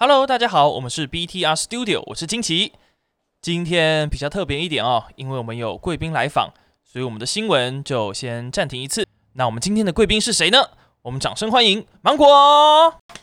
Hello，大家好，我们是 BTR Studio，我是金奇。今天比较特别一点哦，因为我们有贵宾来访，所以我们的新闻就先暂停一次。那我们今天的贵宾是谁呢？我们掌声欢迎芒果。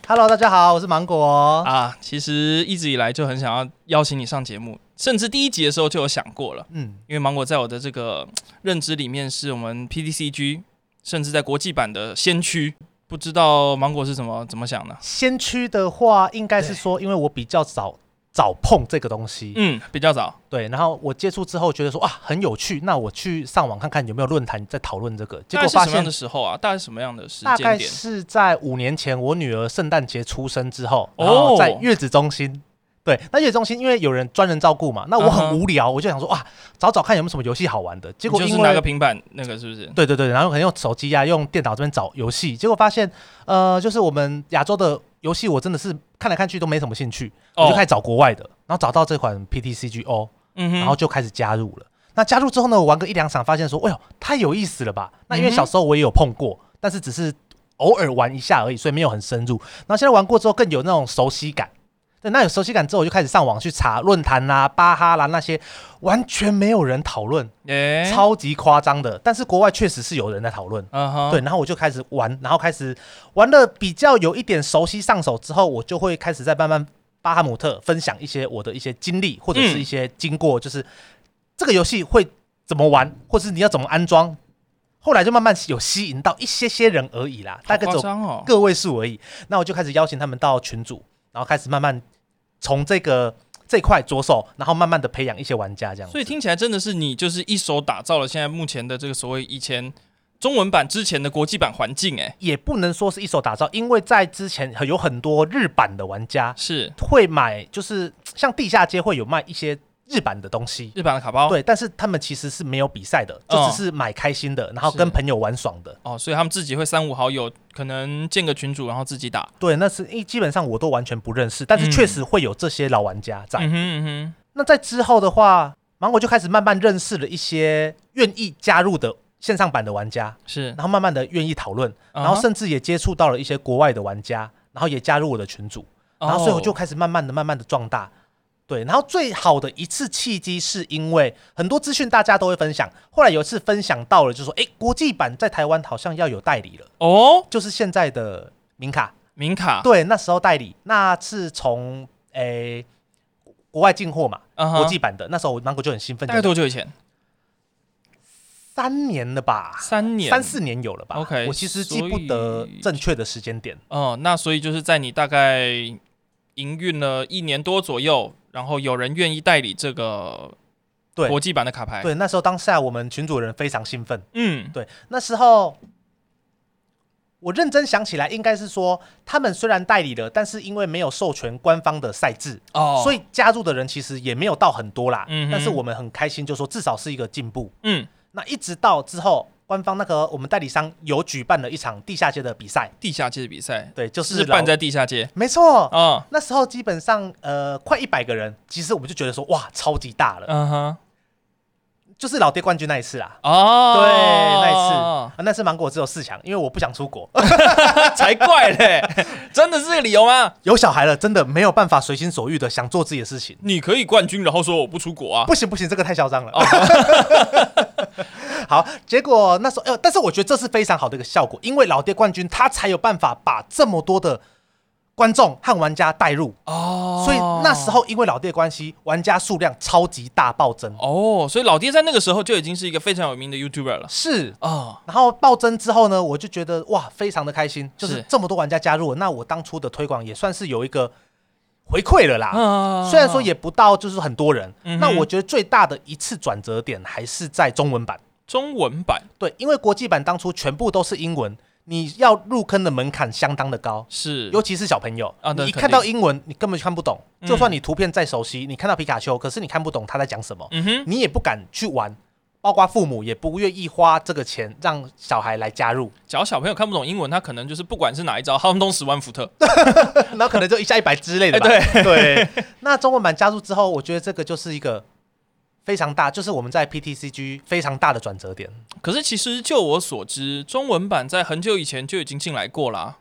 Hello，大家好，我是芒果啊。其实一直以来就很想要邀请你上节目，甚至第一集的时候就有想过了。嗯，因为芒果在我的这个认知里面是我们 PDCG，甚至在国际版的先驱。不知道芒果是怎么怎么想的？先驱的话，应该是说，因为我比较早。早碰这个东西，嗯，比较早，对。然后我接触之后，觉得说啊很有趣，那我去上网看看有没有论坛在讨论这个。结果发现什么样的时候啊？大概什么样的时间点？大概是在五年前，我女儿圣诞节出生之后，然后在月子中心。对，那月子中心因为有人专人照顾嘛，那我很无聊，uh. 我就想说哇，找找看有没有什么游戏好玩的。结果因为就是拿个平板，那个是不是？对对对，然后可能用手机啊，用电脑这边找游戏，结果发现呃，就是我们亚洲的游戏，我真的是看来看去都没什么兴趣，oh. 我就开始找国外的，然后找到这款 PTCGO，然后就开始加入了。那加入之后呢，我玩个一两场，发现说，哎呦，太有意思了吧？那因为小时候我也有碰过，但是只是偶尔玩一下而已，所以没有很深入。然后现在玩过之后，更有那种熟悉感。那有熟悉感之后，我就开始上网去查论坛啦、巴哈啦那些，完全没有人讨论，欸、超级夸张的。但是国外确实是有人在讨论，对。然后我就开始玩，然后开始玩的比较有一点熟悉上手之后，我就会开始在慢慢巴哈姆特分享一些我的一些经历或者是一些经过，就是这个游戏会怎么玩，或者是你要怎么安装。后来就慢慢有吸引到一些些人而已啦，大概走个位数而已。那我就开始邀请他们到群组，然后开始慢慢。从这个这块着手，然后慢慢的培养一些玩家，这样。所以听起来真的是你就是一手打造了现在目前的这个所谓以前中文版之前的国际版环境，哎，也不能说是一手打造，因为在之前有很多日版的玩家是会买，就是像地下街会有卖一些。日版的东西，日版的卡包，对，但是他们其实是没有比赛的，就只是买开心的，然后跟朋友玩爽的。哦，所以他们自己会三五好友，可能建个群组，然后自己打。对，那是因为基本上我都完全不认识，但是确实会有这些老玩家在。嗯哼嗯哼。那在之后的话，芒果就开始慢慢认识了一些愿意加入的线上版的玩家，是，然后慢慢的愿意讨论，然后甚至也接触到了一些国外的玩家，然后也加入我的群组，然后所以我就开始慢慢的、慢慢的壮大。对，然后最好的一次契机是因为很多资讯大家都会分享，后来有一次分享到了，就说哎，国际版在台湾好像要有代理了哦，就是现在的明卡，明卡，对，那时候代理，那是从诶国外进货嘛，uh huh、国际版的，那时候我芒果就很兴奋。大概多久以前？三年了吧，三年，三四年有了吧？OK，我其实记不得正确的时间点。哦，那所以就是在你大概营运了一年多左右。然后有人愿意代理这个对。国际版的卡牌，对，对，那时候当下我们群主人非常兴奋，嗯，对，那时候我认真想起来，应该是说他们虽然代理了，但是因为没有授权官方的赛制哦，所以加入的人其实也没有到很多啦，嗯哼，但是我们很开心，就说至少是一个进步，嗯，那一直到之后。官方那个我们代理商有举办了一场地下街的比赛，地下街的比赛，对，就是，是办在地下街，没错，嗯，那时候基本上呃快一百个人，其实我们就觉得说哇超级大了，嗯哼，就是老爹冠军那一次啦，哦，对，那一次，啊，那次芒果只有四强，因为我不想出国，才怪嘞，真的是这个理由吗？有小孩了，真的没有办法随心所欲的想做自己的事情，你可以冠军，然后说我不出国啊，不行不行，这个太嚣张了。好，结果那时候，呃，但是我觉得这是非常好的一个效果，因为老爹冠军他才有办法把这么多的观众和玩家带入哦，所以那时候因为老爹关系，玩家数量超级大暴增。哦，所以老爹在那个时候就已经是一个非常有名的 YouTuber 了，是。啊，哦、然后暴增之后呢，我就觉得哇，非常的开心，就是。这么多玩家加入了，那我当初的推广也算是有一个回馈了啦，嗯、虽然说也不到就是很多人，嗯、那我觉得最大的一次转折点还是在中文版。中文版。对，因为国际版当初全部都是英文，你要入坑的门槛相当的高，是，尤其是小朋友啊，你一看到英文，你根本看不懂，嗯、就算你图片再熟悉，你看到皮卡丘，可是你看不懂他在讲什么，嗯哼，你也不敢去玩，包括父母也不愿意花这个钱让小孩来加入。只要小朋友看不懂英文，他可能就是不管是哪一招，哈东十万伏特，那可能就一下一百之类的吧。欸、对。对，那中文版加入之后，我觉得这个就是一个。非常大，就是我们在 PTCG 非常大的转折点。可是其实就我所知，中文版在很久以前就已经进来过啦。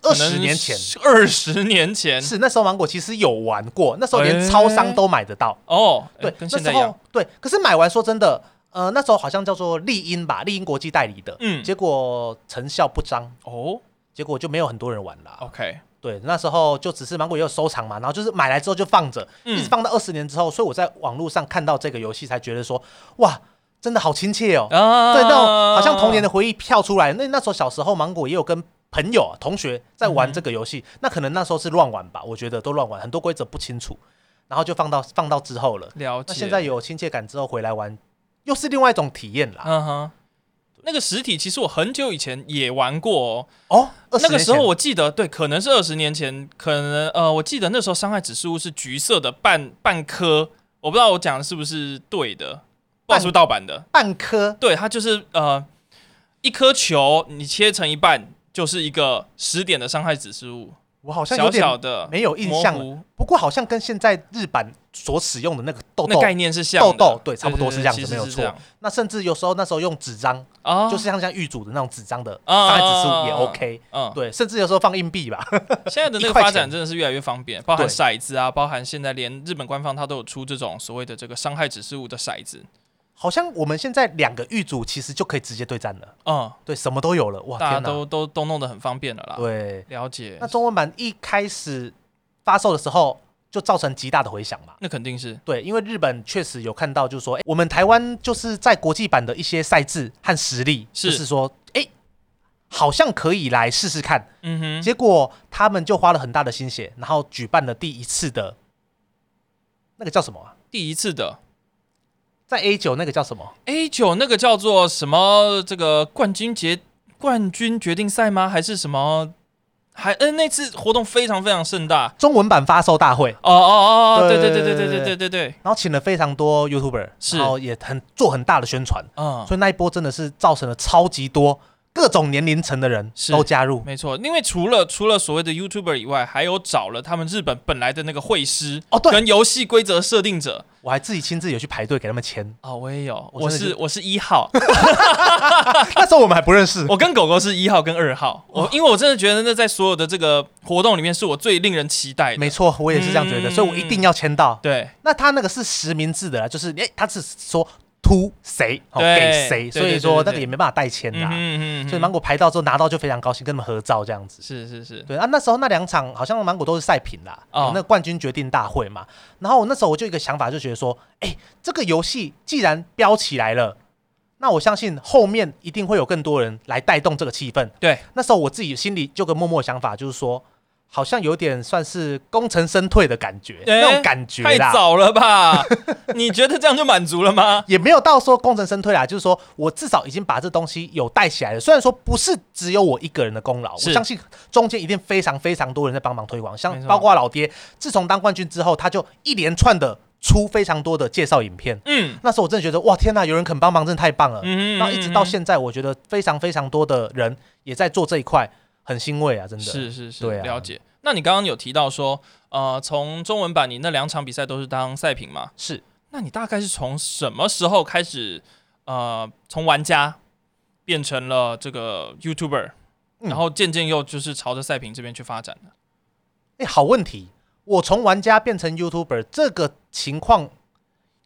二十年前，二十年前是那时候芒果其实有玩过，那时候连超商都买得到哦。对，那时候对，可是买完说真的，呃，那时候好像叫做丽英吧，丽英国际代理的，嗯，结果成效不彰哦，结果就没有很多人玩了。OK，对，那时候就只是芒果也有收藏嘛，然后就是买来之后就放着，一直放到二十年之后，所以我在网络上看到这个游戏才觉得说，哇，真的好亲切哦，对，那种好像童年的回忆跳出来。那那时候小时候芒果也有跟。朋友、啊、同学在玩这个游戏，嗯、那可能那时候是乱玩吧，我觉得都乱玩，很多规则不清楚，然后就放到放到之后了。了解。那现在有亲切感之后回来玩，又是另外一种体验啦。嗯哼。那个实体其实我很久以前也玩过哦。哦。那个时候我记得，对，可能是二十年前，可能呃，我记得那时候伤害指示物是橘色的半半颗，我不知道我讲的是不是对的，不知道是不是盗版的。半颗。对，它就是呃一颗球，你切成一半。就是一个十点的伤害指示物，我好像有点没有印象，不过好像跟现在日版所使用的那个豆豆概念是像豆豆，对，差不多是这样子，没有错。那甚至有时候那时候用纸张，就是像像玉组的那种纸张的伤害指示物也 OK，嗯，对，甚至有时候放硬币吧。现在的那个发展真的是越来越方便，包含骰子啊，包含现在连日本官方它都有出这种所谓的这个伤害指示物的骰子。好像我们现在两个玉组其实就可以直接对战了。嗯，对，什么都有了，哇，大家都都都弄得很方便了啦。对，了解。那中文版一开始发售的时候就造成极大的回响嘛？那肯定是。对，因为日本确实有看到，就是说，哎，我们台湾就是在国际版的一些赛制和实力，是就是说，哎，好像可以来试试看。嗯哼。结果他们就花了很大的心血，然后举办了第一次的，那个叫什么啊？第一次的。在 A 九那个叫什么？A 九那个叫做什么？这个冠军决冠军决定赛吗？还是什么？还嗯，那次活动非常非常盛大，中文版发售大会。哦哦哦，对对对对对对对对对。然后请了非常多 YouTuber，是然后也很做很大的宣传。嗯，所以那一波真的是造成了超级多。各种年龄层的人都加入，没错，因为除了除了所谓的 YouTuber 以外，还有找了他们日本本来的那个会师哦，对，跟游戏规则设定者，我还自己亲自有去排队给他们签。哦，我也有，我是我是一号，那时候我们还不认识，我跟狗狗是一号跟二号，我因为我真的觉得那在所有的这个活动里面是我最令人期待的，没错，我也是这样觉得，所以我一定要签到。对，那他那个是实名制的，就是诶，他是说。突谁哦给谁，所以说那个也没办法代签的，所以芒果排到之后拿到就非常高兴，跟他们合照这样子。是是是，对啊，那时候那两场好像芒果都是赛品啦，哦那个冠军决定大会嘛。然后我那时候我就一个想法，就觉得说，哎，这个游戏既然飙起来了，那我相信后面一定会有更多人来带动这个气氛。对，那时候我自己心里就个默默想法，就是说。好像有点算是功成身退的感觉，欸、那种感觉太早了吧？你觉得这样就满足了吗？也没有到说功成身退啦，就是说我至少已经把这东西有带起来了。虽然说不是只有我一个人的功劳，我相信中间一定非常非常多人在帮忙推广，像包括老爹，自从当冠军之后，他就一连串的出非常多的介绍影片。嗯，那时候我真的觉得哇天哪，有人肯帮忙，真的太棒了。嗯，然后一直到现在，我觉得非常非常多的人也在做这一块。很欣慰啊，真的是是是，对啊，了解。那你刚刚有提到说，呃，从中文版你那两场比赛都是当赛品吗？是。那你大概是从什么时候开始，呃，从玩家变成了这个 YouTuber，然后渐渐又就是朝着赛品这边去发展的？哎、好问题。我从玩家变成 YouTuber 这个情况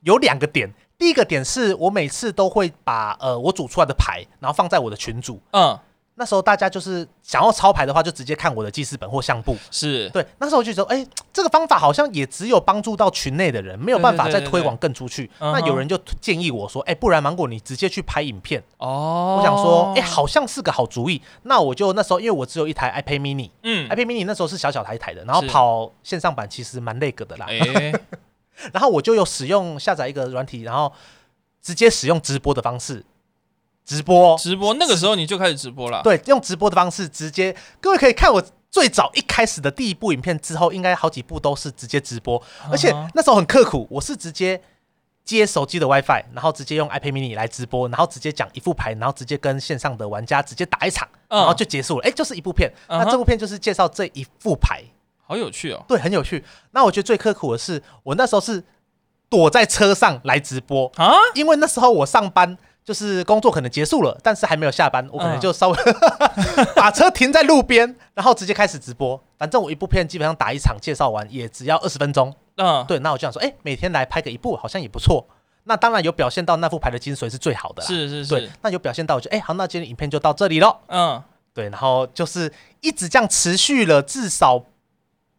有两个点。第一个点是我每次都会把呃我组出来的牌，然后放在我的群组。嗯。那时候大家就是想要抄牌的话，就直接看我的记事本或相簿。是对。那时候我就觉得，哎，这个方法好像也只有帮助到群内的人，没有办法再推广更出去。那有人就建议我说，哎，不然芒果你直接去拍影片。哦。我想说，哎，好像是个好主意。那我就那时候，因为我只有一台 iPad Mini，嗯，iPad Mini 那时候是小小台台的，然后跑线上版其实蛮那个的啦。哎。然后我就有使用下载一个软体，然后直接使用直播的方式。直播，直播，那个时候你就开始直播了。对，用直播的方式直接，各位可以看我最早一开始的第一部影片之后，应该好几部都是直接直播，而且那时候很刻苦，我是直接接手机的 WiFi，然后直接用 iPad mini 来直播，然后直接讲一副牌，然后直接跟线上的玩家直接打一场，然后就结束了。哎，就是一部片，那这部片就是介绍这一副牌，好有趣哦。对，很有趣。那我觉得最刻苦的是，我那时候是躲在车上来直播啊，因为那时候我上班。就是工作可能结束了，但是还没有下班，我可能就稍微、嗯、把车停在路边，然后直接开始直播。反正我一部片基本上打一场介绍完也只要二十分钟。嗯，对，那我就想说，哎、欸，每天来拍个一部好像也不错。那当然有表现到那副牌的精髓是最好的啦。是是是。对，那有表现到，我就哎、欸，好，那今天影片就到这里喽。嗯，对，然后就是一直这样持续了至少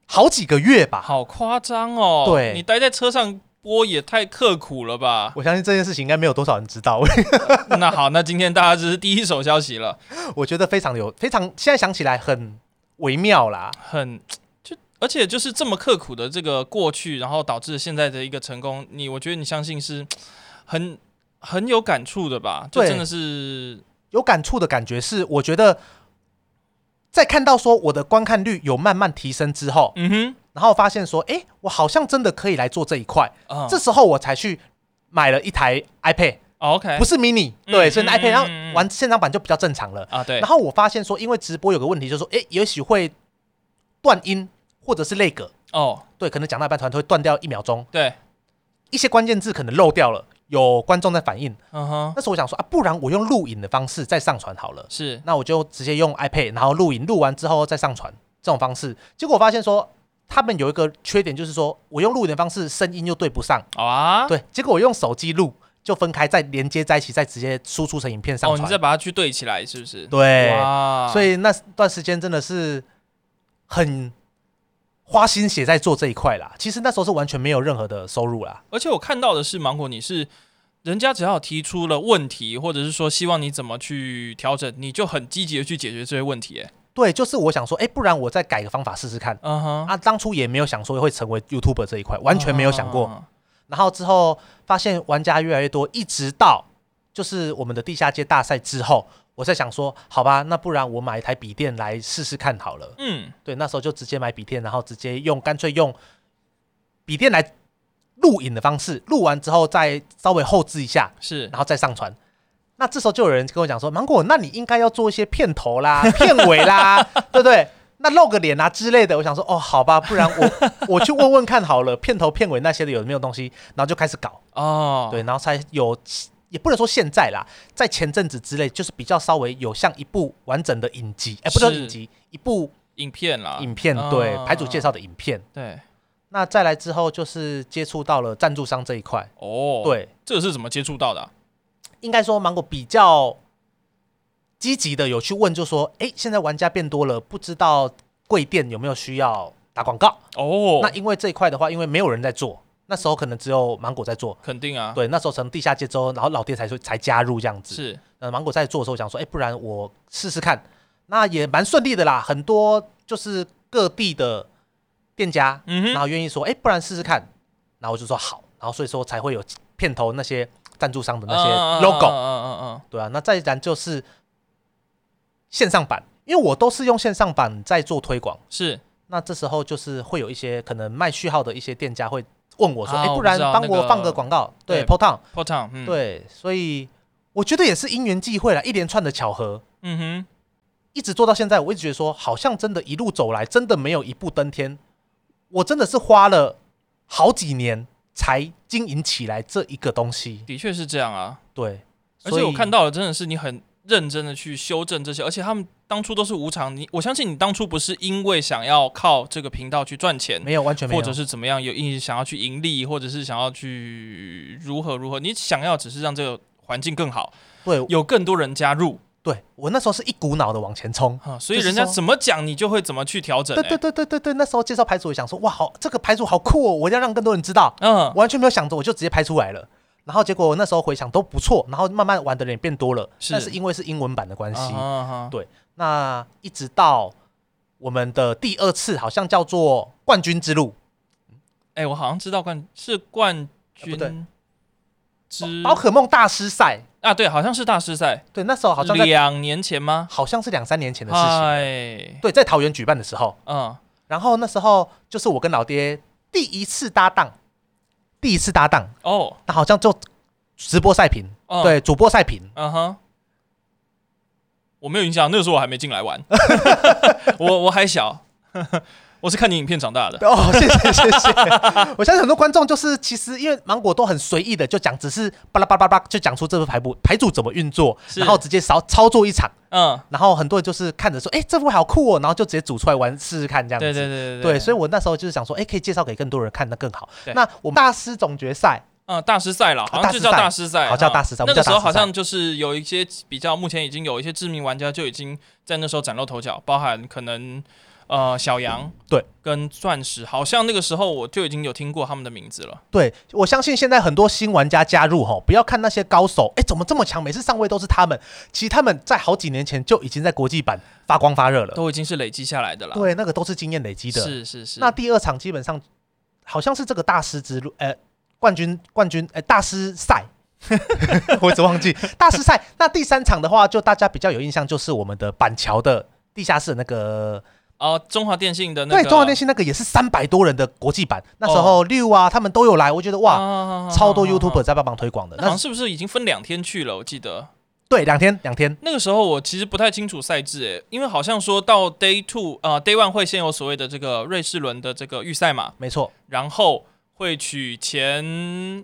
好几个月吧。好夸张哦。对，你待在车上。播也太刻苦了吧！我相信这件事情应该没有多少人知道。那好，那今天大家这是第一手消息了。我觉得非常有，非常现在想起来很微妙啦，很就而且就是这么刻苦的这个过去，然后导致现在的一个成功。你我觉得你相信是很很有感触的吧？就真的是有感触的感觉是，我觉得在看到说我的观看率有慢慢提升之后，嗯哼。然后发现说，哎，我好像真的可以来做这一块。Uh. 这时候我才去买了一台 iPad，OK，不是 mini，对，所以 iPad 然后玩现场版就比较正常了啊。对。然后我发现说，因为直播有个问题，就是说，哎，也许会断音或者是 lag 哦，对，可能讲到一半突然会断掉一秒钟。对，一些关键字可能漏掉了，有观众在反映。嗯哼。那时候我想说啊，不然我用录影的方式再上传好了。是。那我就直接用 iPad，然后录影，录完之后再上传这种方式。结果我发现说。他们有一个缺点，就是说我用录影的方式，声音又对不上啊。对，结果我用手机录，就分开，再连接在一起，再直接输出成影片上传。哦，你再把它去对起来，是不是？对。哇。所以那段时间真的是很花心血在做这一块啦。其实那时候是完全没有任何的收入啦。而且我看到的是，芒果，你是人家只要提出了问题，或者是说希望你怎么去调整，你就很积极的去解决这些问题。哎。对，就是我想说，哎，不然我再改个方法试试看。嗯哼，啊，当初也没有想说会成为 YouTuber 这一块，完全没有想过。Uh huh. 然后之后发现玩家越来越多，一直到就是我们的地下街大赛之后，我在想说，好吧，那不然我买一台笔电来试试看好了。嗯，对，那时候就直接买笔电，然后直接用，干脆用笔电来录影的方式，录完之后再稍微后置一下，是，然后再上传。那这时候就有人跟我讲说：“芒果，那你应该要做一些片头啦、片尾啦，对不对？那露个脸啊之类的。”我想说：“哦，好吧，不然我 我去问问看好了，片头、片尾那些的有没有东西？”然后就开始搞哦，对，然后才有，也不能说现在啦，在前阵子之类，就是比较稍微有像一部完整的影集，哎，不是影集，一部影片啦，影片，对，牌主介绍的影片，对。那再来之后就是接触到了赞助商这一块哦，对，这个是怎么接触到的啊？应该说，芒果比较积极的有去问，就说：“哎，现在玩家变多了，不知道贵店有没有需要打广告？”哦，那因为这一块的话，因为没有人在做，那时候可能只有芒果在做。肯定啊，对，那时候从地下街之后，然后老爹才说才加入这样子。是，呃，芒果在做的时候，想说：“哎，不然我试试看。”那也蛮顺利的啦，很多就是各地的店家，嗯哼，然后愿意说：“哎，不然试试看。”然后我就说好，然后所以说才会有片头那些。赞助商的那些 logo，嗯嗯嗯，对啊，那再然就是线上版，因为我都是用线上版在做推广，是。那这时候就是会有一些可能卖序号的一些店家会问我说：“哎，不然帮我放个广告？”对，PoTown，PoTown，对，所以我觉得也是因缘际会了，一连串的巧合，嗯哼，一直做到现在，我一直觉得说，好像真的一路走来，真的没有一步登天，我真的是花了好几年。才经营起来这一个东西，的确是这样啊。对，而且我看到了，真的是你很认真的去修正这些，而且他们当初都是无偿。你我相信你当初不是因为想要靠这个频道去赚钱，没有完全没有，或者是怎么样，有意想要去盈利，或者是想要去如何如何，你想要只是让这个环境更好，对，有更多人加入。对，我那时候是一股脑的往前冲，所以人家怎么讲你就会怎么去调整。对对对对对对，那时候介绍牌组，也想说哇，好，这个牌组好酷哦，我要让更多人知道。嗯，完全没有想着，我就直接拍出来了。然后结果那时候回想都不错，然后慢慢玩的人也变多了。是，但是因为是英文版的关系，对。那一直到我们的第二次，好像叫做冠军之路。哎，我好像知道冠是冠军之宝可梦大师赛。啊，对，好像是大师赛。对，那时候好像两年前吗？好像是两三年前的事情。哎，对，在桃园举办的时候，嗯，然后那时候就是我跟老爹第一次搭档，第一次搭档哦，那好像就直播赛评，嗯、对，主播赛评，嗯哼，我没有印象，那个时候我还没进来玩，我我还小，我是看你影片长大的。哦，谢谢谢谢。我相信很多观众就是其实因为芒果都很随意的就讲，只是巴拉巴拉巴拉就讲出这副牌布牌组怎么运作，然后直接操操作一场。嗯，然后很多人就是看着说，哎，这副好酷哦，然后就直接组出来玩试试看这样子。对对对对对。所以我那时候就是想说，哎，可以介绍给更多人看，那更好。那我们大师总决赛。嗯，大师赛了，好像就叫大师赛，好叫大师赛。那个时候好像就是有一些比较，目前已经有一些知名玩家就已经在那时候崭露头角，包含可能呃小杨对跟钻石，好像那个时候我就已经有听过他们的名字了。对，我相信现在很多新玩家加入吼，不要看那些高手，哎，怎么这么强？每次上位都是他们。其实他们在好几年前就已经在国际版发光发热了，都已经是累积下来的了。对，那个都是经验累积的。是是是。那第二场基本上好像是这个大师之路，呃。冠军，冠军，哎、欸，大师赛，我一直忘记大师赛。那第三场的话，就大家比较有印象，就是我们的板桥的地下室那个哦，中华电信的那个，对，中华电信那个也是三百多人的国际版。那时候六啊，他们都有来，我觉得哇，哦、超多 YouTuber 在帮忙推广的。那是不是已经分两天去了？我记得，对，两天，两天。那个时候我其实不太清楚赛制，诶，因为好像说到 Day Two 啊、呃、，Day One 会先有所谓的这个瑞士轮的这个预赛嘛，没错，然后。会取前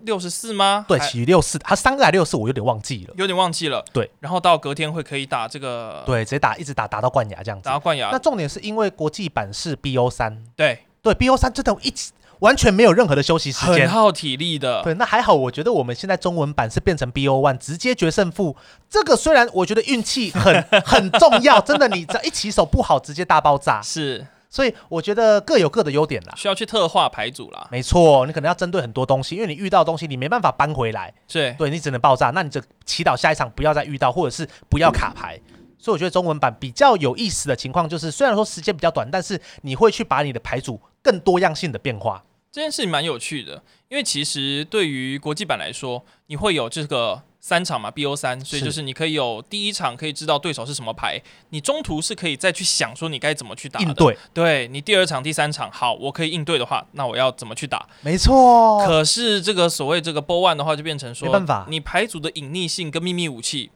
六十四吗？对，取六四，他三个还六四，我有点忘记了，有点忘记了。对，然后到隔天会可以打这个，对，直接打，一直打，打到冠亚这样子。打到冠亚。那重点是因为国际版是 BO 三，对对，BO 三真的一起完全没有任何的休息时间，很耗体力的。对，那还好，我觉得我们现在中文版是变成 BO one，直接决胜负。这个虽然我觉得运气很 很重要，真的，你只要一起手不好，直接大爆炸。是。所以我觉得各有各的优点啦，需要去特化牌组啦。没错，你可能要针对很多东西，因为你遇到的东西你没办法搬回来，对对你只能爆炸。那你就祈祷下一场不要再遇到，或者是不要卡牌。所以我觉得中文版比较有意思的情况就是，虽然说时间比较短，但是你会去把你的牌组更多样性的变化。这件事情蛮有趣的，因为其实对于国际版来说，你会有这个。三场嘛，BO 三，所以就是你可以有第一场可以知道对手是什么牌，你中途是可以再去想说你该怎么去打的。应对，对你第二场、第三场，好，我可以应对的话，那我要怎么去打？没错。可是这个所谓这个 BO one 的话，就变成说，没办法，你牌组的隐匿性跟秘密武器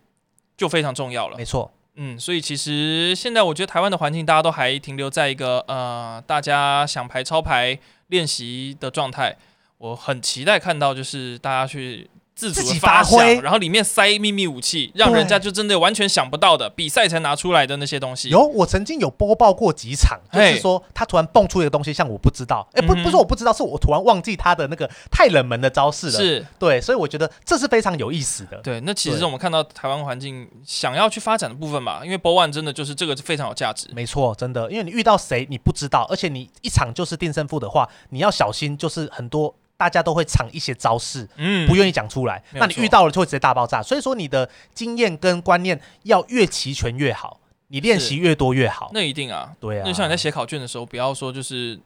就非常重要了。没错，嗯，所以其实现在我觉得台湾的环境，大家都还停留在一个呃，大家想牌抄牌练习的状态。我很期待看到就是大家去。自主的发挥，然后里面塞秘密武器，让人家就真的完全想不到的比赛才拿出来的那些东西。有，我曾经有播报过几场，就是说他突然蹦出一个东西，像我不知道，哎，不，不是我不知道，是我突然忘记他的那个太冷门的招式了。是对，所以我觉得这是非常有意思的。对，那其实我们看到台湾环境想要去发展的部分嘛，因为 BO1 真的就是这个非常有价值。没错，真的，因为你遇到谁你不知道，而且你一场就是定胜负的话，你要小心，就是很多。大家都会藏一些招式，嗯，不愿意讲出来。那你遇到了就会直接大爆炸。所以说你的经验跟观念要越齐全越好，你练习越多越好。那一定啊，对啊。就像你在写考卷的时候，不要说就是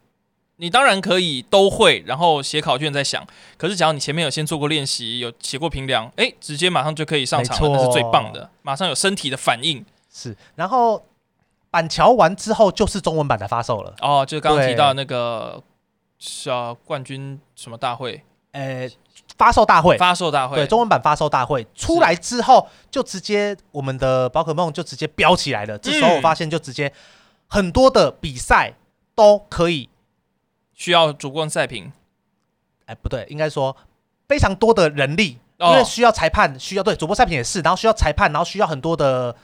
你当然可以都会，然后写考卷再想。可是只要你前面有先做过练习，有写过评量，哎，直接马上就可以上场了，那是最棒的。马上有身体的反应。是，然后板桥完之后就是中文版的发售了。哦，就刚刚提到那个。是啊，冠军什么大会？呃，发售大会，发售大会，对，中文版发售大会出来之后，就直接我们的宝可梦就直接飙起来了。嗯、这时候我发现，就直接很多的比赛都可以需要主观赛评。哎，不对，应该说非常多的人力，哦、因为需要裁判，需要对主播赛评也是，然后需要裁判，然后需要很多的。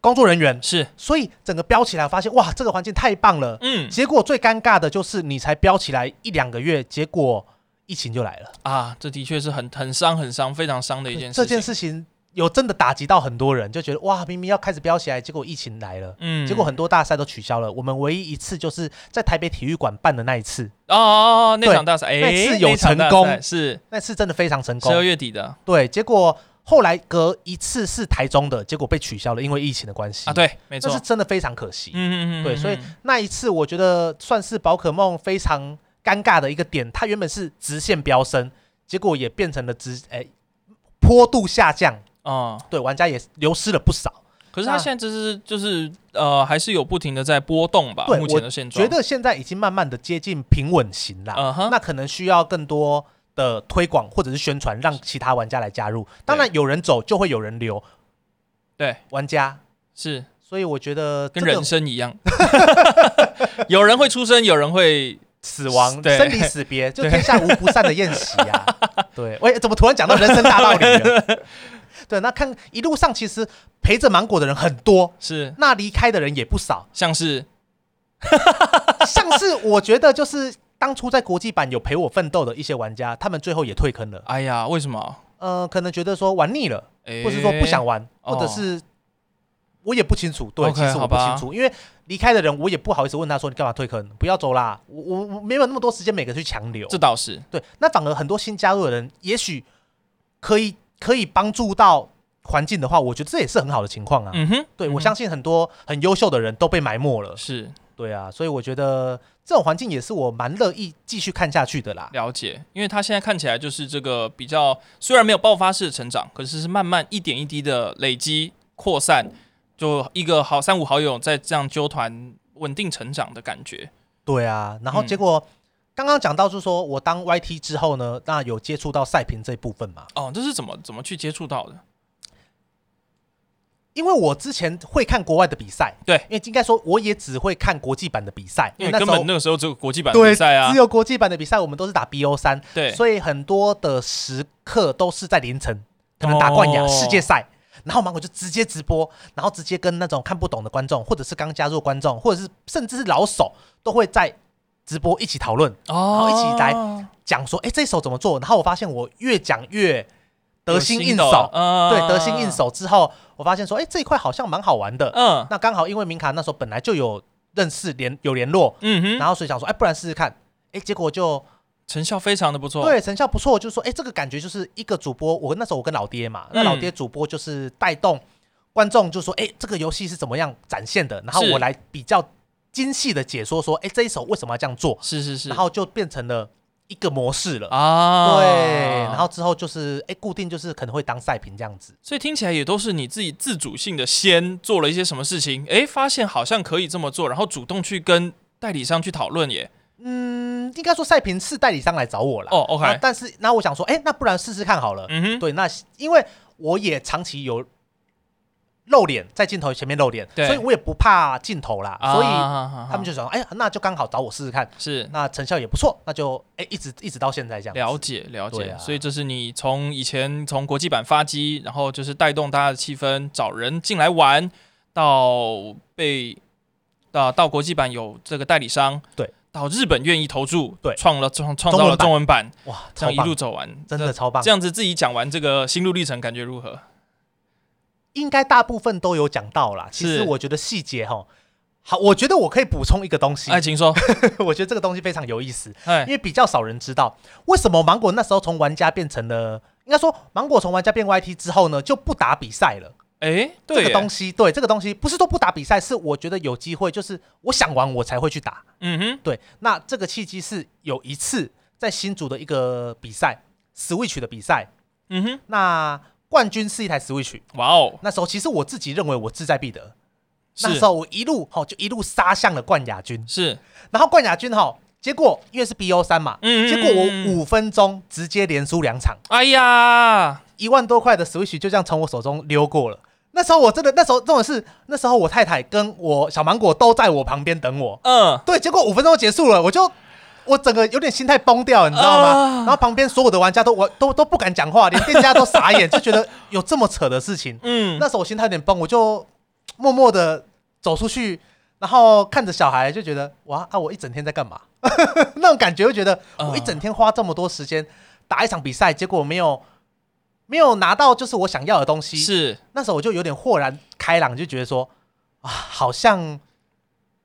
工作人员是，所以整个飙起来，发现哇，这个环境太棒了。嗯，结果最尴尬的就是你才飙起来一两个月，结果疫情就来了啊！这的确是很很伤、很伤、非常伤的一件事情。这件事情有真的打击到很多人，就觉得哇，明明要开始飙起来，结果疫情来了。嗯，结果很多大赛都取消了。我们唯一一次就是在台北体育馆办的那一次。哦哦哦，那场大赛，哎，那次有成功，是那次真的非常成功。十二月底的，对，结果。后来隔一次是台中的，结果被取消了，因为疫情的关系啊。对，没错，这是真的非常可惜。嗯嗯嗯，对，嗯、所以那一次我觉得算是宝可梦非常尴尬的一个点，它原本是直线飙升，结果也变成了直哎坡度下降啊。嗯、对，玩家也流失了不少。可是它现在就是就是呃，还是有不停的在波动吧。对，目前的现状，我觉得现在已经慢慢的接近平稳型了。嗯哼，那可能需要更多。的推广或者是宣传，让其他玩家来加入。当然，有人走就会有人留。对，玩家。是，所以我觉得跟人生一样，有人会出生，有人会死亡，生离死别，就天下无不散的宴席啊。对，喂，怎么突然讲到人生大道理了？对，那看一路上其实陪着芒果的人很多，是。那离开的人也不少，像是。像是我觉得就是当初在国际版有陪我奋斗的一些玩家，他们最后也退坑了。哎呀，为什么？呃，可能觉得说玩腻了，欸、或者说不想玩，或者是。哦我也不清楚，对，okay, 其实我不清楚，因为离开的人，我也不好意思问他说，你干嘛退坑？不要走啦，我我我没有那么多时间每个去强留。这倒是对，那反而很多新加入的人，也许可以可以帮助到环境的话，我觉得这也是很好的情况啊。嗯哼，对，嗯，我相信很多很优秀的人都被埋没了。是，对啊，所以我觉得这种环境也是我蛮乐意继续看下去的啦。了解，因为他现在看起来就是这个比较，虽然没有爆发式的成长，可是是慢慢一点一滴的累积扩散。就一个好三五好友在这样揪团稳定成长的感觉，对啊。然后结果刚刚讲到，就是说我当 YT 之后呢，那有接触到赛评这一部分嘛？哦，这是怎么怎么去接触到的？因为我之前会看国外的比赛，对，因为应该说我也只会看国际版的比赛，因为根本那个时候只有国际版比赛啊，只有国际版的比赛，我们都是打 BO 三，对，所以很多的时刻都是在凌晨，可能打冠亚世界赛。然后芒果就直接直播，然后直接跟那种看不懂的观众，或者是刚加入观众，或者是甚至是老手，都会在直播一起讨论，然后一起来讲说，哎，这一手怎么做？然后我发现我越讲越得心应手，对，得心应手之后，我发现说，哎，这一块好像蛮好玩的。嗯，那刚好因为明卡那时候本来就有认识联有联络，嗯哼，然后所以想说，哎，不然试试看，哎，结果就。成效非常的不错，对，成效不错，就是说，哎，这个感觉就是一个主播，我那时候我跟老爹嘛，那老爹主播就是带动观众，就说，哎，这个游戏是怎么样展现的，然后我来比较精细的解说，说，哎，这一手为什么要这样做？是是是，然后就变成了一个模式了啊，对，然后之后就是，哎，固定就是可能会当赛评这样子，所以听起来也都是你自己自主性的先做了一些什么事情，哎，发现好像可以这么做，然后主动去跟代理商去讨论耶。嗯，应该说赛评是代理商来找我了。哦，OK。但是那我想说，哎，那不然试试看好了。嗯哼。对，那因为我也长期有露脸在镜头前面露脸，所以我也不怕镜头啦。所以他们就想说，哎，那就刚好找我试试看。是。那成效也不错，那就哎一直一直到现在这样。了解了解。所以这是你从以前从国际版发机，然后就是带动大家的气氛，找人进来玩，到被到到国际版有这个代理商。对。到日本愿意投注，对，创了创创造了中文版，哇，这样一路走完，真的超棒。这样子自己讲完这个心路历程，感觉如何？应该大部分都有讲到啦。其实我觉得细节哈，好，我觉得我可以补充一个东西。哎，请说。我觉得这个东西非常有意思，因为比较少人知道，为什么芒果那时候从玩家变成了，应该说芒果从玩家变 YT 之后呢，就不打比赛了。哎，这个东西，对这个东西，不是说不打比赛，是我觉得有机会，就是我想玩我才会去打。嗯哼，对。那这个契机是有一次在新竹的一个比赛，Switch 的比赛。嗯哼，那冠军是一台 Switch。哇哦，那时候其实我自己认为我志在必得。那时候我一路哈就一路杀向了冠亚军。是，然后冠亚军哈，结果因为是 BO 三嘛，嗯，结果我五分钟直接连输两场。哎呀，一万多块的 Switch 就这样从我手中溜过了。那时候我真的，那时候真的是，那时候我太太跟我小芒果都在我旁边等我。嗯，对，结果五分钟就结束了，我就我整个有点心态崩掉，你知道吗？呃、然后旁边所有的玩家都我都都不敢讲话，连店家都傻眼，就觉得有这么扯的事情。嗯，那时候我心态有点崩，我就默默的走出去，然后看着小孩，就觉得哇啊，我一整天在干嘛？那种感觉，就觉得我一整天花这么多时间打一场比赛，结果没有。没有拿到就是我想要的东西，是那时候我就有点豁然开朗，就觉得说啊，好像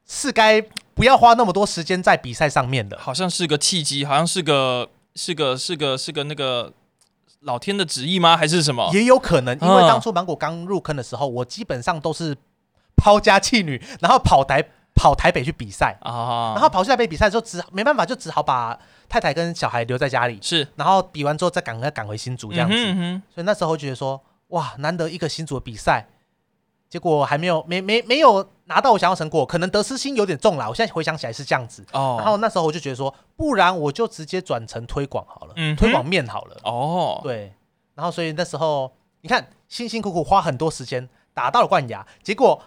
是该不要花那么多时间在比赛上面的，好像是个契机，好像是个是个是个是个那个老天的旨意吗？还是什么？也有可能，因为当初芒果刚入坑的时候，我基本上都是抛家弃女，然后跑台跑台北去比赛啊，然后跑去台北比赛之后，只没办法，就只好把。太太跟小孩留在家里，是，然后比完之后再赶快赶回新竹这样子，嗯嗯，所以那时候觉得说，哇，难得一个新竹的比赛，结果还没有没没没有拿到我想要成果，可能得失心有点重了。我现在回想起来是这样子，哦，然后那时候我就觉得说，不然我就直接转成推广好了，嗯，推广面好了，哦，对，然后所以那时候你看辛辛苦苦花很多时间打到了冠亚，结果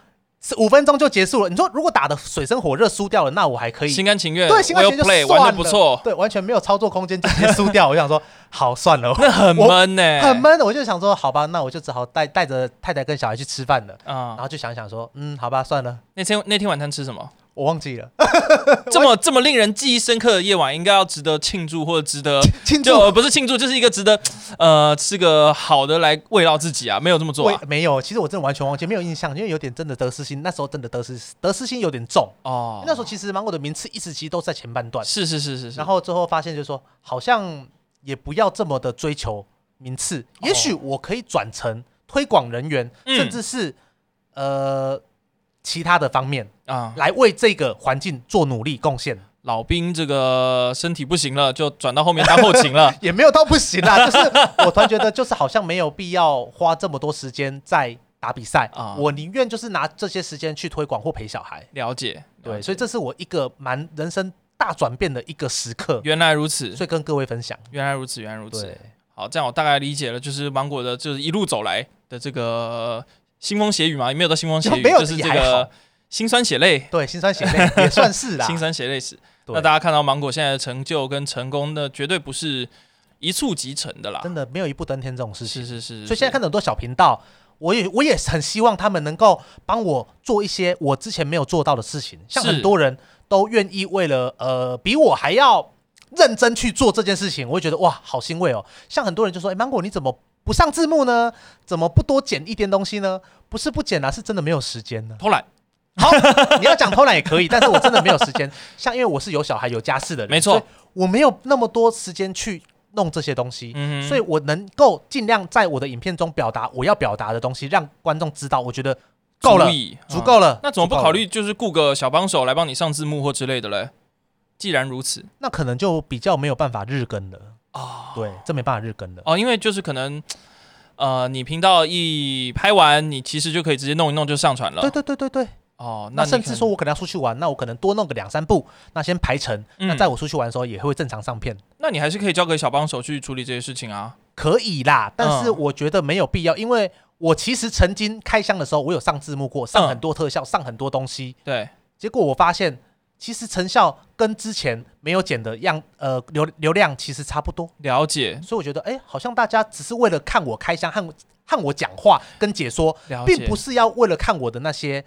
五分钟就结束了。你说如果打的水深火热输掉了，那我还可以心甘情愿，对，心甘情愿就算了，玩的不错，对，完全没有操作空间就直接输掉。我想说，好算了，那很闷呢、欸，很闷。我就想说，好吧，那我就只好带带着太太跟小孩去吃饭了。啊、嗯，然后就想想说，嗯，好吧，算了。那天那天晚餐吃什么？我忘记了，这么这么令人记忆深刻的夜晚，应该要值得庆祝或者值得庆祝，不是庆祝，就是一个值得呃吃个好的来慰劳自己啊，没有这么做、啊，没有，其实我真的完全忘记，没有印象，因为有点真的得失心，那时候真的得失得失心有点重。哦。那时候其实芒果的名次一直其实都在前半段，是是是是是，然后最后发现就是说，好像也不要这么的追求名次，也许我可以转成推广人员，哦、甚至是、嗯、呃。其他的方面啊，来为这个环境做努力贡献。老兵这个身体不行了，就转到后面当后勤了，也没有到不行啦。就是我突然觉得，就是好像没有必要花这么多时间在打比赛啊。我宁愿就是拿这些时间去推广或陪小孩。了解，了解，对，所以这是我一个蛮人生大转变的一个时刻。原来如此，所以跟各位分享。原来如此，原来如此。好，这样我大概理解了，就是芒果的，就是一路走来的这个。腥风血雨嘛，也没有到腥风血雨，就是这个心酸血泪。对，心酸血泪也算是啦。心酸血泪史。那大家看到芒果现在的成就跟成功，那绝对不是一蹴即成的啦。真的没有一步登天这种事情。是是是。所以现在看到很多小频道，我也我也很希望他们能够帮我做一些我之前没有做到的事情。像很多人都愿意为了呃比我还要认真去做这件事情，我会觉得哇，好欣慰哦。像很多人就说：“哎，芒果你怎么？”不上字幕呢？怎么不多剪一点东西呢？不是不剪啊，是真的没有时间呢。偷懒，好，你要讲偷懒也可以，但是我真的没有时间。像因为我是有小孩有家室的人，没错，我没有那么多时间去弄这些东西，嗯、所以我能够尽量在我的影片中表达我要表达的东西，让观众知道，我觉得够了，足够了。那怎么不考虑就是雇个小帮手来帮你上字幕或之类的嘞？既然如此，那可能就比较没有办法日更了。哦，对，这没办法日更的哦，因为就是可能，呃，你频道一拍完，你其实就可以直接弄一弄就上传了。对对对对对。哦，那甚至说我可能要出去玩，那我可能多弄个两三部，那先排成，嗯、那在我出去玩的时候也会正常上片。那你还是可以交给小帮手去处理这些事情啊。可以啦，但是我觉得没有必要，嗯、因为我其实曾经开箱的时候，我有上字幕过，上很多特效，嗯、上很多东西。对，结果我发现。其实成效跟之前没有剪的样，呃，流流量其实差不多。了解，所以我觉得，哎，好像大家只是为了看我开箱和和我讲话跟解说，并不是要为了看我的那些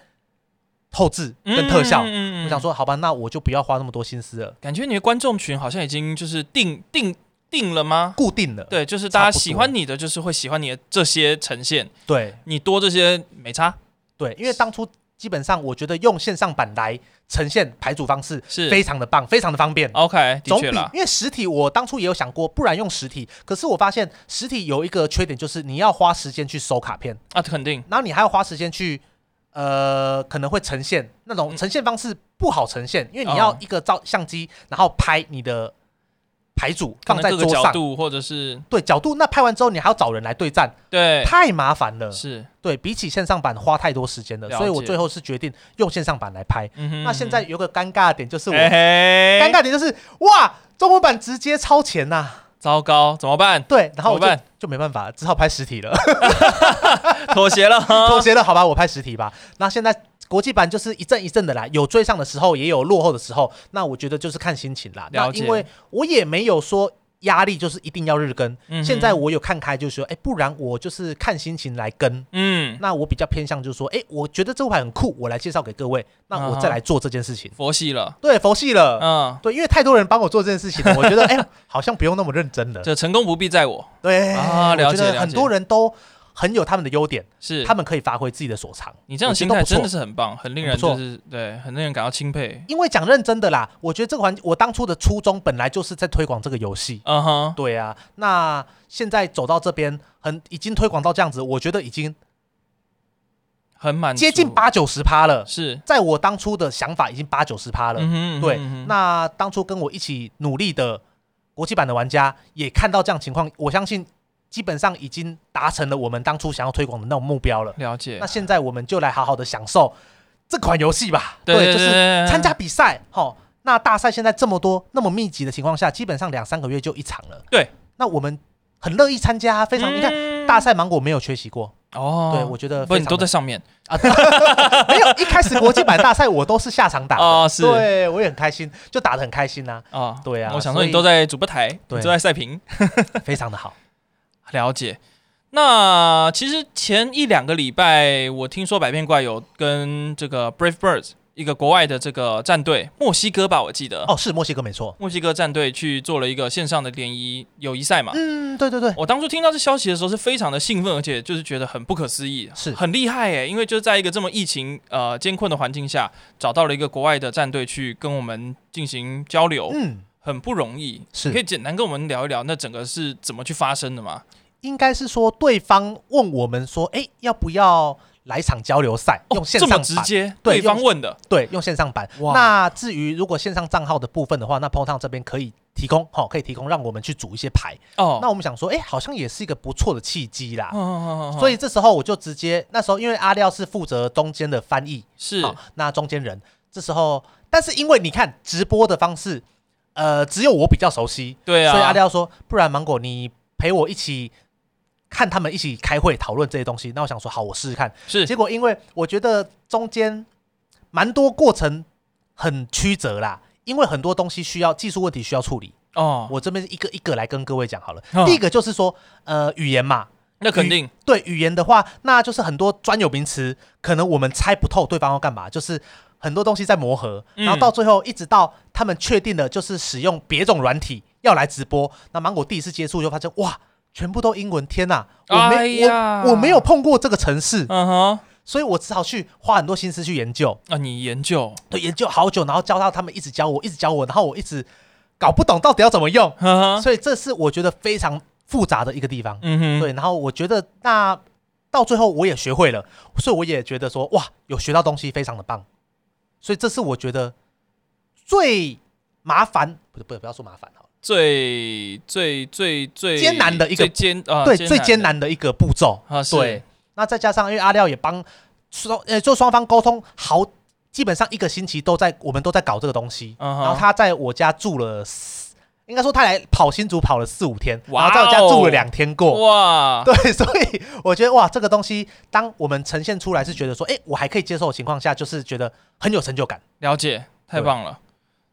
后置跟特效。嗯嗯嗯嗯，我想说，好吧，那我就不要花那么多心思了。感觉你的观众群好像已经就是定定定了吗？固定了。对，就是大家喜欢你的，就是会喜欢你的这些呈现。对，你多这些没差。对，因为当初。基本上，我觉得用线上版来呈现排组方式是非常的棒，非常的方便。OK，总比因为实体，我当初也有想过，不然用实体。可是我发现实体有一个缺点，就是你要花时间去收卡片啊，肯定。然后你还要花时间去，呃，可能会呈现那种呈现方式不好呈现，因为你要一个照相机，然后拍你的。牌组放在桌上，角度或者是对角度，那拍完之后你还要找人来对战，对，太麻烦了。是对比起线上版花太多时间了，了。所以我最后是决定用线上版来拍。嗯哼嗯哼。那现在有个尴尬的点就是我，尴尬点就是哇，中文版直接超前呐，糟糕，怎么办？对，然后我就就没办法，只好拍实体了，妥协了，妥协了，好吧，我拍实体吧。那现在。国际版就是一阵一阵的来，有追上的时候，也有落后的时候。那我觉得就是看心情啦。那因为我也没有说压力，就是一定要日更。嗯。现在我有看开，就是说，哎，不然我就是看心情来跟。嗯。那我比较偏向就是说，哎，我觉得这部牌很酷，我来介绍给各位。那我再来做这件事情。佛系了。对，佛系了。嗯。对，因为太多人帮我做这件事情了，我觉得，哎，好像不用那么认真了。这成功不必在我。对啊，了解。很多人都。很有他们的优点，是他们可以发挥自己的所长。你这样心态真的是很棒，很令人就是对，很令人感到钦佩。因为讲认真的啦，我觉得这个环我当初的初衷本来就是在推广这个游戏。嗯哼，对啊。那现在走到这边，很已经推广到这样子，我觉得已经很满，接近八九十趴了。是在我当初的想法已经八九十趴了。嗯哼，对。那当初跟我一起努力的国际版的玩家也看到这样情况，我相信。基本上已经达成了我们当初想要推广的那种目标了。了解。那现在我们就来好好的享受这款游戏吧。对，就是参加比赛。好，那大赛现在这么多那么密集的情况下，基本上两三个月就一场了。对。那我们很乐意参加，非常、嗯、你看大赛芒果没有缺席过。哦，对，我觉得不，你都在上面啊？没有，一开始国际版大赛我都是下场打 哦，是，对我也很开心，就打得很开心呐。啊，对啊，我想说你都在主播台，对，都在赛评，非常的好，了解。那其实前一两个礼拜，我听说百变怪有跟这个 Brave Birds。一个国外的这个战队，墨西哥吧，我记得哦，是墨西哥没错，墨西哥战队去做了一个线上的联谊友谊赛嘛。嗯，对对对，我当初听到这消息的时候是非常的兴奋，而且就是觉得很不可思议，是很厉害诶，因为就是在一个这么疫情呃艰困的环境下，找到了一个国外的战队去跟我们进行交流，嗯，很不容易。是，可以简单跟我们聊一聊那整个是怎么去发生的吗？应该是说对方问我们说，哎，要不要？来一场交流赛，用线上直接对方问的，对，用线上版。哇那至于如果线上账号的部分的话，那 Pong Tang 这边可以提供，好、哦，可以提供让我们去组一些牌。哦，那我们想说，哎，好像也是一个不错的契机啦。哦所以这时候我就直接，那时候因为阿廖是负责中间的翻译，是、哦，那中间人，这时候，但是因为你看直播的方式，呃，只有我比较熟悉，对啊，所以阿廖说，不然芒果你陪我一起。看他们一起开会讨论这些东西，那我想说好，我试试看。是，结果因为我觉得中间蛮多过程很曲折啦，因为很多东西需要技术问题需要处理。哦，我这边一个一个来跟各位讲好了。哦、第一个就是说，呃，语言嘛，那肯定对语言的话，那就是很多专有名词，可能我们猜不透对方要干嘛，就是很多东西在磨合，嗯、然后到最后一直到他们确定了，就是使用别种软体要来直播。那芒果第一次接触就发现哇。全部都英文，天呐！我没、哎、我我没有碰过这个城市，嗯哼，所以我只好去花很多心思去研究啊。你研究，对，研究好久，然后教到他们一直教我，一直教我，然后我一直搞不懂到底要怎么用，所以这是我觉得非常复杂的一个地方，嗯哼，对。然后我觉得那到最后我也学会了，所以我也觉得说哇，有学到东西，非常的棒。所以这是我觉得最麻烦，不是，不不要说麻烦哈。最最最最艰难的一个艰啊，对，最艰难的一个步骤啊，对。那再加上因为阿廖也帮双呃做双方沟通好，基本上一个星期都在我们都在搞这个东西。然后他在我家住了，应该说他来跑新竹跑了四五天，然后在我家住了两天过。哇，对，所以我觉得哇，这个东西当我们呈现出来是觉得说，哎，我还可以接受的情况下，就是觉得很有成就感。了解，太棒了。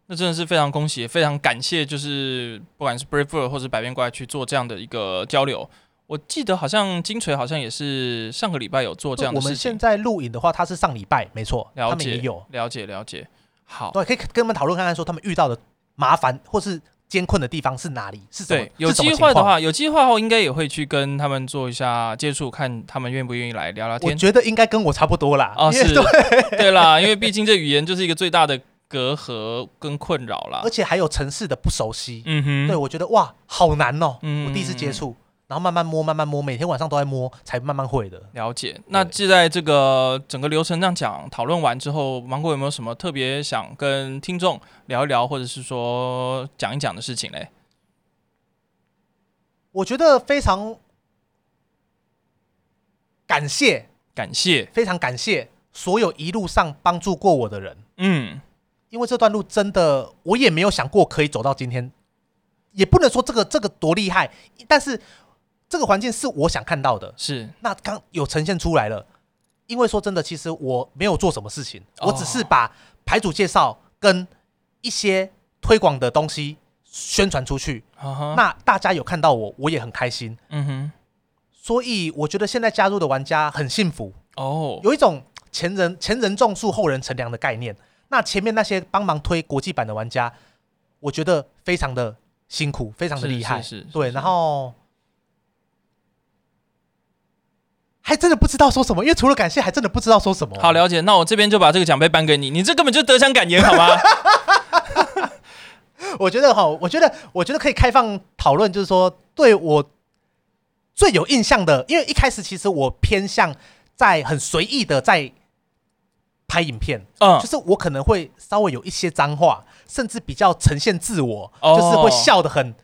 那真的是非常恭喜，非常感谢，就是不管是 Brave 或者百变怪去做这样的一个交流。我记得好像金锤好像也是上个礼拜有做这样的事情。我们现在录影的话，他是上礼拜，没错，了解，他们也有了解了解。好，对，可以跟他们讨论看看，说他们遇到的麻烦或是艰困的地方是哪里？是什么？对，有机会的话，有机会后应该也会去跟他们做一下接触，看他们愿不愿意来聊聊天。我觉得应该跟我差不多啦。啊，是，对啦，因为毕竟这语言就是一个最大的。隔阂跟困扰啦，而且还有城市的不熟悉。嗯哼，对我觉得哇，好难哦。嗯，我第一次接触，然后慢慢摸，慢慢摸，每天晚上都在摸，才慢慢会的。了解。那就在这个整个流程这样讲讨论完之后，芒果有没有什么特别想跟听众聊一聊，或者是说讲一讲的事情嘞？我觉得非常感谢，感谢，非常感谢所有一路上帮助过我的人。嗯。因为这段路真的，我也没有想过可以走到今天，也不能说这个这个多厉害，但是这个环境是我想看到的，是。那刚有呈现出来了。因为说真的，其实我没有做什么事情，我只是把牌主介绍跟一些推广的东西宣传出去，那大家有看到我，我也很开心。嗯哼，所以我觉得现在加入的玩家很幸福哦，有一种前人前人种树，后人乘凉的概念。那前面那些帮忙推国际版的玩家，我觉得非常的辛苦，非常的厉害，是，是，是对，然后还真的不知道说什么，因为除了感谢，还真的不知道说什么。好，了解，那我这边就把这个奖杯颁给你，你这根本就得奖感言，好吗？我觉得哈，我觉得，我觉得可以开放讨论，就是说对我最有印象的，因为一开始其实我偏向在很随意的在。拍影片，嗯，就是我可能会稍微有一些脏话，甚至比较呈现自我，哦、就是会笑得很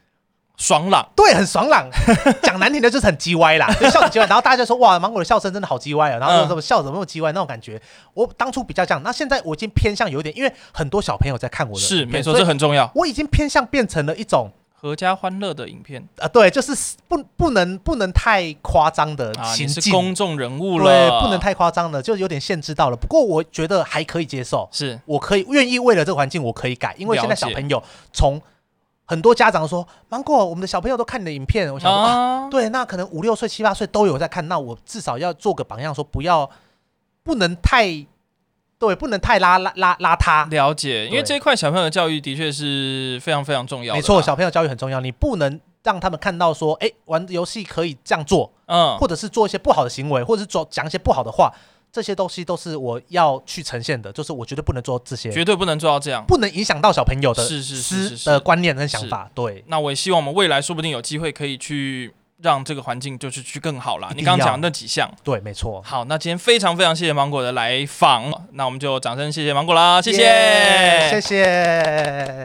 爽朗，对，很爽朗。讲难听的就是很鸡歪啦，就笑很鸡歪。然后大家就说：“哇，芒果的笑声真的好鸡歪啊！”然后怎么笑怎么那么鸡歪那种感觉。我当初比较这样，那现在我已经偏向有点，因为很多小朋友在看我的，是没错，这很重要。我已经偏向变成了一种阖家欢乐的影片啊，对，就是不不能不能太夸张的情境，啊、是公众人物了，对，不能太夸张的，就有点限制到了。不过我觉得还可以接受，是我可以愿意为了这个环境，我可以改，因为现在小朋友从很多家长说，芒果，我们的小朋友都看你的影片，我想说，对，那可能五六岁、七八岁都有在看，那我至少要做个榜样，说不要不能太。对，不能太拉拉拉邋遢。了解，因为这一块小朋友的教育的确是非常非常重要的。没错，小朋友教育很重要，你不能让他们看到说，哎，玩游戏可以这样做，嗯，或者是做一些不好的行为，或者是做讲一些不好的话，这些东西都是我要去呈现的，就是我绝对不能做这些，绝对不能做到这样，不能影响到小朋友的是是是是的观念跟想法。对，那我也希望我们未来说不定有机会可以去。让这个环境就是去更好了。你刚刚讲的那几项，对，没错。好，那今天非常非常谢谢芒果的来访，那我们就掌声谢谢芒果啦，谢谢，谢谢。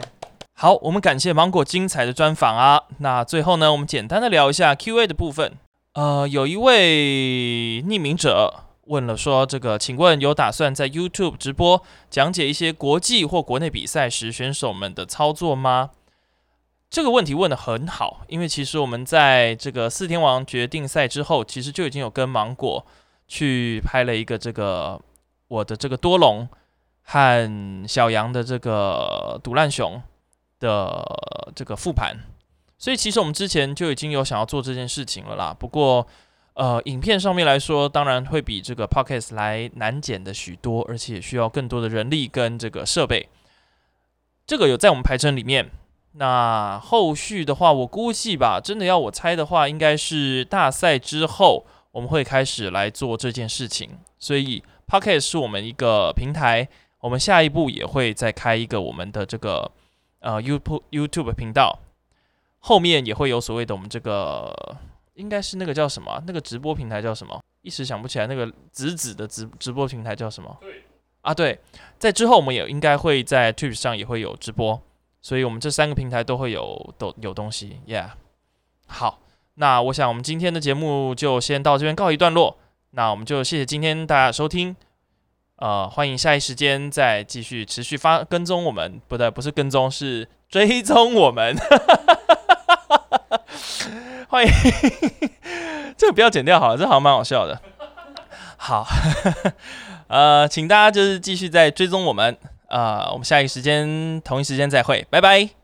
好，我们感谢芒果精彩的专访啊。那最后呢，我们简单的聊一下 Q&A 的部分。呃，有一位匿名者问了说，这个请问有打算在 YouTube 直播讲解一些国际或国内比赛时选手们的操作吗？这个问题问得很好，因为其实我们在这个四天王决定赛之后，其实就已经有跟芒果去拍了一个这个我的这个多龙和小杨的这个独烂熊的这个复盘，所以其实我们之前就已经有想要做这件事情了啦。不过，呃，影片上面来说，当然会比这个 Pocket 来难剪的许多，而且需要更多的人力跟这个设备。这个有在我们排程里面。那后续的话，我估计吧，真的要我猜的话，应该是大赛之后我们会开始来做这件事情。所以 Pocket 是我们一个平台，我们下一步也会再开一个我们的这个呃 YouTube YouTube 频道，后面也会有所谓的我们这个应该是那个叫什么？那个直播平台叫什么？一时想不起来，那个紫紫的直直播平台叫什么？对啊，对，在之后我们也应该会在 Twitch 上也会有直播。所以，我们这三个平台都会有都有东西，Yeah。好，那我想我们今天的节目就先到这边告一段落。那我们就谢谢今天大家收听，呃，欢迎下一时间再继续持续发跟踪我们，不对，不是跟踪，是追踪我们。欢迎，这个不要剪掉好了，这好像蛮好笑的。好，呃，请大家就是继续在追踪我们。啊、呃，我们下一个时间同一时间再会，拜拜。